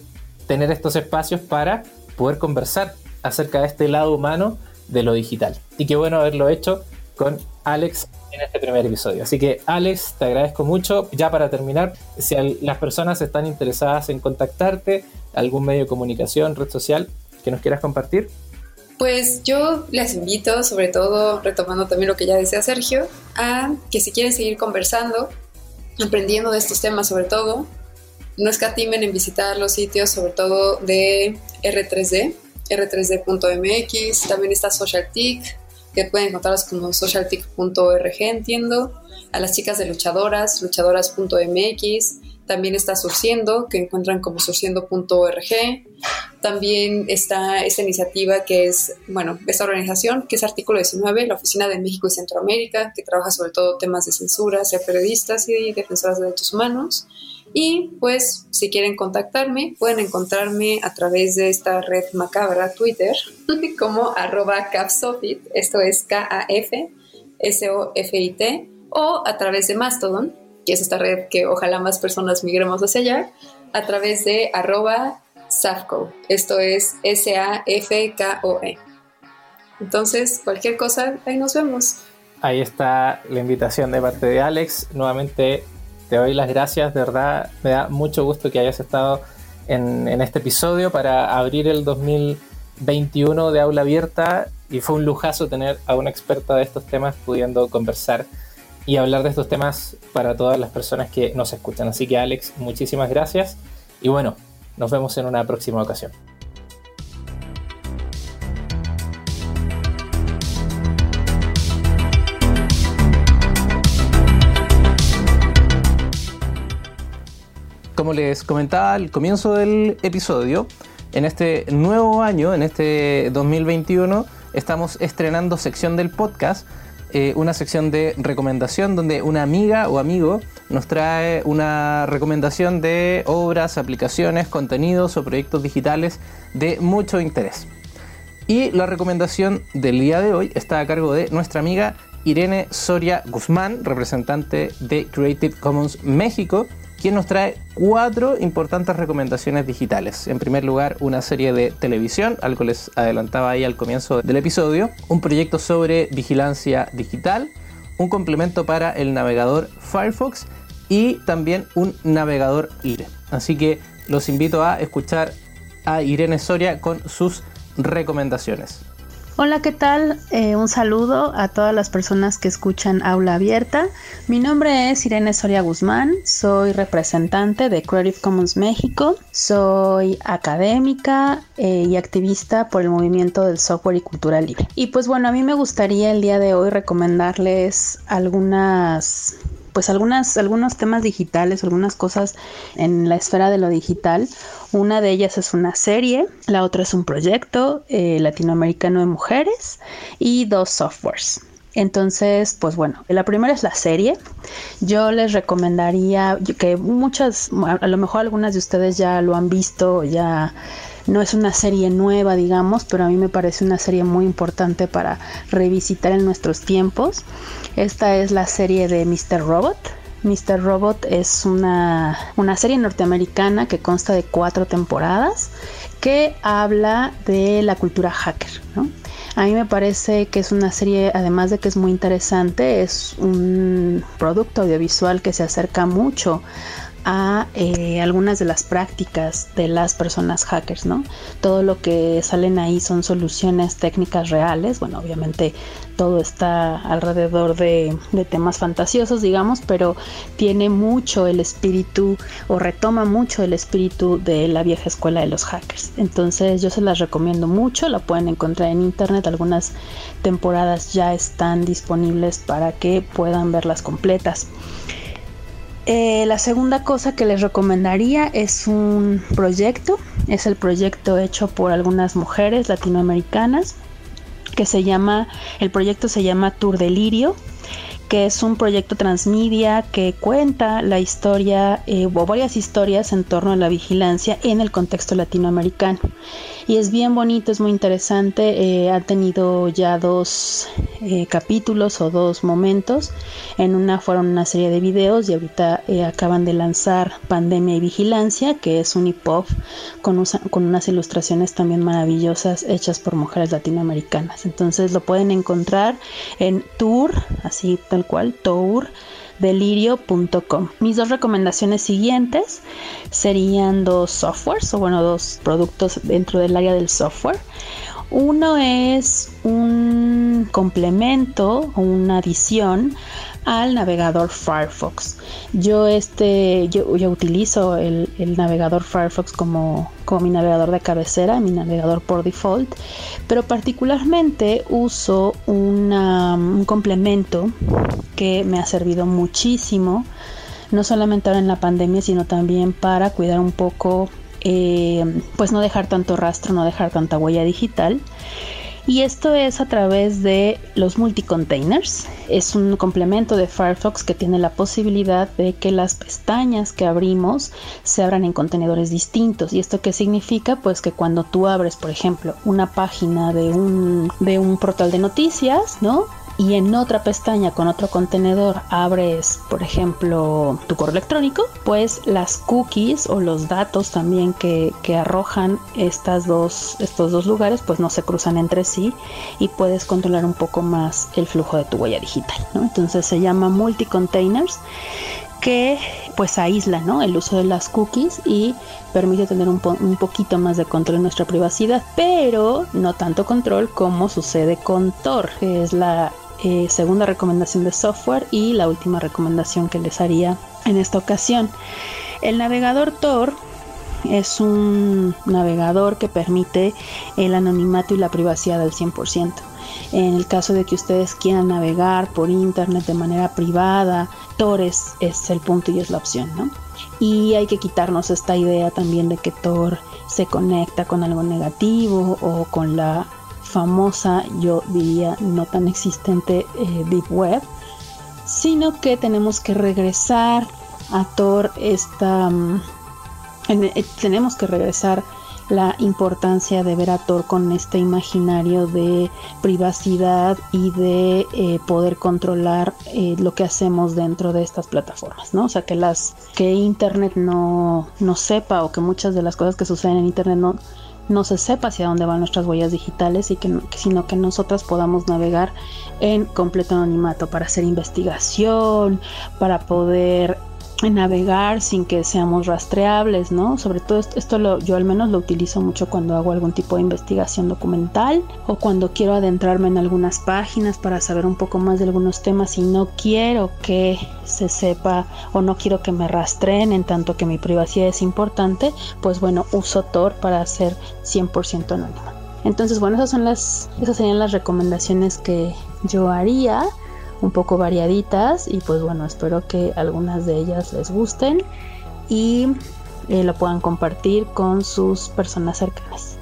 tener estos espacios para poder conversar acerca de este lado humano de lo digital. Y qué bueno haberlo hecho con Alex en este primer episodio. Así que Alex, te agradezco mucho. Ya para terminar, si las personas están interesadas en contactarte, algún medio de comunicación, red social que nos quieras compartir. Pues yo les invito, sobre todo retomando también lo que ya decía Sergio, a que si quieren seguir conversando, aprendiendo de estos temas sobre todo, no escatimen en visitar los sitios sobre todo de R3D, r3d.mx, también está SocialTIC, que pueden encontrarlos como socialtic.org, entiendo, a las chicas de luchadoras, luchadoras.mx, también está Surciendo, que encuentran como surciendo.org. También está esta iniciativa que es, bueno, esta organización que es Artículo 19, la Oficina de México y Centroamérica, que trabaja sobre todo temas de censura hacia periodistas y defensoras de derechos humanos. Y pues si quieren contactarme, pueden encontrarme a través de esta red macabra Twitter [LAUGHS] como arroba capsofit, esto es K-A-F-S-O-F-I-T, o a través de Mastodon, que es esta red que ojalá más personas migremos hacia allá, a través de arroba Safco. Esto es S-A-F-K-O-E. Entonces, cualquier cosa, ahí nos vemos. Ahí está la invitación de parte de Alex. Nuevamente te doy las gracias, de verdad. Me da mucho gusto que hayas estado en, en este episodio para abrir el 2021 de aula abierta y fue un lujazo tener a una experta de estos temas pudiendo conversar y hablar de estos temas para todas las personas que nos escuchan. Así que Alex, muchísimas gracias y bueno, nos vemos en una próxima ocasión. Como les comentaba al comienzo del episodio, en este nuevo año, en este 2021, estamos estrenando sección del podcast eh, una sección de recomendación donde una amiga o amigo nos trae una recomendación de obras, aplicaciones, contenidos o proyectos digitales de mucho interés. Y la recomendación del día de hoy está a cargo de nuestra amiga Irene Soria Guzmán, representante de Creative Commons México, quien nos trae cuatro importantes recomendaciones digitales. En primer lugar, una serie de televisión, algo les adelantaba ahí al comienzo del episodio, un proyecto sobre vigilancia digital, un complemento para el navegador Firefox y también un navegador libre. Así que los invito a escuchar a Irene Soria con sus recomendaciones. Hola, ¿qué tal? Eh, un saludo a todas las personas que escuchan Aula Abierta. Mi nombre es Irene Soria Guzmán, soy representante de Creative Commons México, soy académica eh, y activista por el movimiento del software y cultura libre. Y pues bueno, a mí me gustaría el día de hoy recomendarles algunas pues algunas, algunos temas digitales, algunas cosas en la esfera de lo digital. Una de ellas es una serie, la otra es un proyecto eh, latinoamericano de mujeres y dos softwares. Entonces, pues bueno, la primera es la serie. Yo les recomendaría que muchas, a lo mejor algunas de ustedes ya lo han visto, ya no es una serie nueva, digamos, pero a mí me parece una serie muy importante para revisitar en nuestros tiempos. Esta es la serie de Mr. Robot. Mr. Robot es una, una serie norteamericana que consta de cuatro temporadas que habla de la cultura hacker. A mí me parece que es una serie, además de que es muy interesante, es un producto audiovisual que se acerca mucho a eh, algunas de las prácticas de las personas hackers, ¿no? Todo lo que salen ahí son soluciones técnicas reales, bueno, obviamente todo está alrededor de, temas fantasiosos, digamos, pero tiene mucho el espíritu o retoma mucho el espíritu de la vieja escuela de los hackers. Entonces yo se las recomiendo mucho, la pueden encontrar en internet, algunas temporadas ya están disponibles para que puedan verlas completas. Eh, la segunda cosa que les recomendaría es un proyecto, es el proyecto hecho por algunas mujeres latinoamericanas que se llama, el proyecto se llama Tour Delirio que es un proyecto transmedia que cuenta la historia eh, o varias historias en torno a la vigilancia en el contexto latinoamericano. Y es bien bonito, es muy interesante. Eh, ha tenido ya dos eh, capítulos o dos momentos. En una fueron una serie de videos y ahorita acaban de lanzar Pandemia y Vigilancia, que es un hip hop con, con unas ilustraciones también maravillosas hechas por mujeres latinoamericanas. Entonces lo pueden encontrar en Tour, así tal cual, tourdelirio.com. Mis dos recomendaciones siguientes serían dos softwares, o bueno, dos productos dentro del área del software. Uno es un complemento o una adición al navegador Firefox. Yo este, yo, utilizo el, navegador Firefox como, como mi navegador de cabecera, mi navegador por default, pero particularmente uso un complemento que me ha servido muchísimo, no solamente ahora en la pandemia, sino también para cuidar un poco, eh, pues no dejar tanto rastro, no dejar tanta huella digital y esto es a través de los multicontainers. Es un complemento de Firefox que tiene la posibilidad de que las pestañas que abrimos se abran en contenedores distintos. ¿Y esto qué significa? Pues que cuando tú abres, por ejemplo, una página de un, de un portal de noticias, ¿no? Y en otra pestaña con otro contenedor abres, por ejemplo, tu correo electrónico, pues las cookies o los datos también que, arrojan estas dos, estos dos lugares, pues no se cruzan entre sí y puedes controlar un poco más el flujo de tu huella digital. Entonces se llama multi-containers que pues aísla el uso de las cookies y permite tener un, un, poquito más de control en nuestra privacidad, pero no tanto control como sucede con Tor, que es la eh, segunda recomendación de software y la última recomendación que les haría en esta ocasión. El navegador Tor es un navegador que permite el anonimato y la privacidad al 100%. En el caso de que ustedes quieran navegar por internet de manera privada, Tor es, es el punto y es la opción, ¿no? Y hay que quitarnos esta idea también de que Tor se conecta con algo negativo o con la famosa, yo diría no tan existente eh, Deep Web, sino que tenemos que regresar a Tor esta... Mm, eh, tenemos que regresar la importancia de ver a Tor con este imaginario de privacidad y de eh, poder controlar lo que hacemos dentro de estas plataformas, ¿no? O sea, que las que Internet no, no sepa o que muchas de las cosas que suceden en Internet no, no se sepa hacia dónde van nuestras huellas digitales y que, sino que nosotras podamos navegar en completo anonimato para hacer investigación, para poder navegar sin que seamos rastreables, ¿no? Sobre todo esto lo, yo al menos lo utilizo mucho cuando hago algún tipo de investigación documental o cuando quiero adentrarme en algunas páginas para saber un poco más de algunos temas y no quiero que se sepa o no quiero que me rastreen en tanto que mi privacidad es importante, pues bueno, uso Tor para ser 100% anónima. Entonces, bueno, esas son las esas serían las recomendaciones que yo haría un poco variaditas y pues bueno, espero que algunas de ellas les gusten y eh, lo puedan compartir con sus personas cercanas.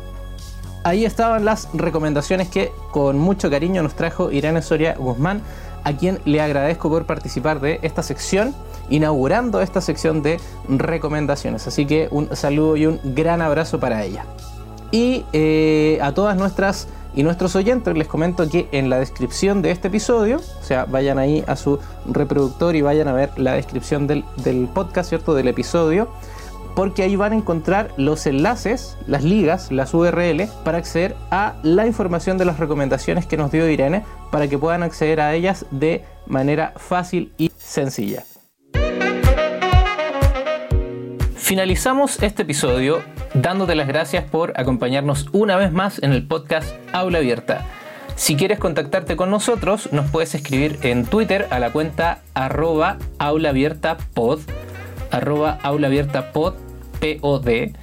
Ahí estaban las recomendaciones que con mucho cariño nos trajo Irene Soria Guzmán, a quien le agradezco por participar de esta sección, inaugurando esta sección de recomendaciones. Así que un saludo y un gran abrazo para ella. Y eh, a todas nuestras y nuestros oyentes les comento que en la descripción de este episodio, o sea, vayan ahí a su reproductor y vayan a ver la descripción del, podcast, ¿cierto? Del episodio, porque ahí van a encontrar los enlaces, las ligas, las URL, para acceder a la información de las recomendaciones que nos dio Irene, para que puedan acceder a ellas de manera fácil y sencilla. Finalizamos este episodio dándote las gracias por acompañarnos una vez más en el podcast Aula Abierta. Si quieres contactarte con nosotros, nos puedes escribir en Twitter a la cuenta arroba aulaabiertapod, arroba aulaabiertapod, P-O-D,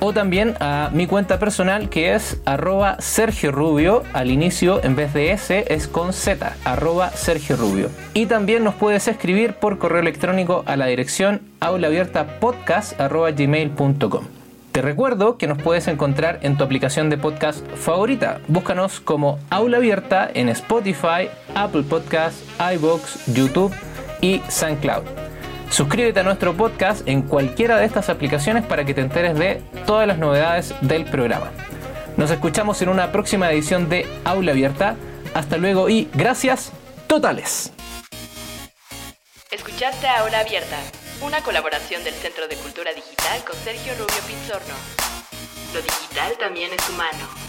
o también a mi cuenta personal que es arroba Sergio Rubio. Al inicio, en vez de S, es con Z, arroba Sergio Rubio. Y también nos puedes escribir por correo electrónico a la dirección aulaabiertapodcast.gmail.com. Te recuerdo que nos puedes encontrar en tu aplicación de podcast favorita. Búscanos como Aula Abierta en Spotify, Apple Podcasts, iBox, YouTube y SoundCloud. Suscríbete a nuestro podcast en cualquiera de estas aplicaciones para que te enteres de todas las novedades del programa. Nos escuchamos en una próxima edición de Aula Abierta. Hasta luego y gracias totales. Escuchaste Aula Abierta, una colaboración del Centro de Cultura Digital con Sergio Rubio Pizzorno. Lo digital también es humano.